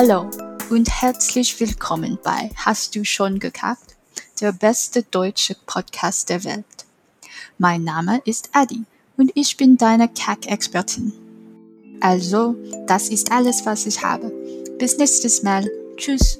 Hallo und herzlich willkommen bei Hast du schon gekackt? Der beste deutsche Podcast der Welt. Mein Name ist Adi und ich bin deine Kack-Expertin. Also, das ist alles, was ich habe. Bis nächstes Mal. Tschüss.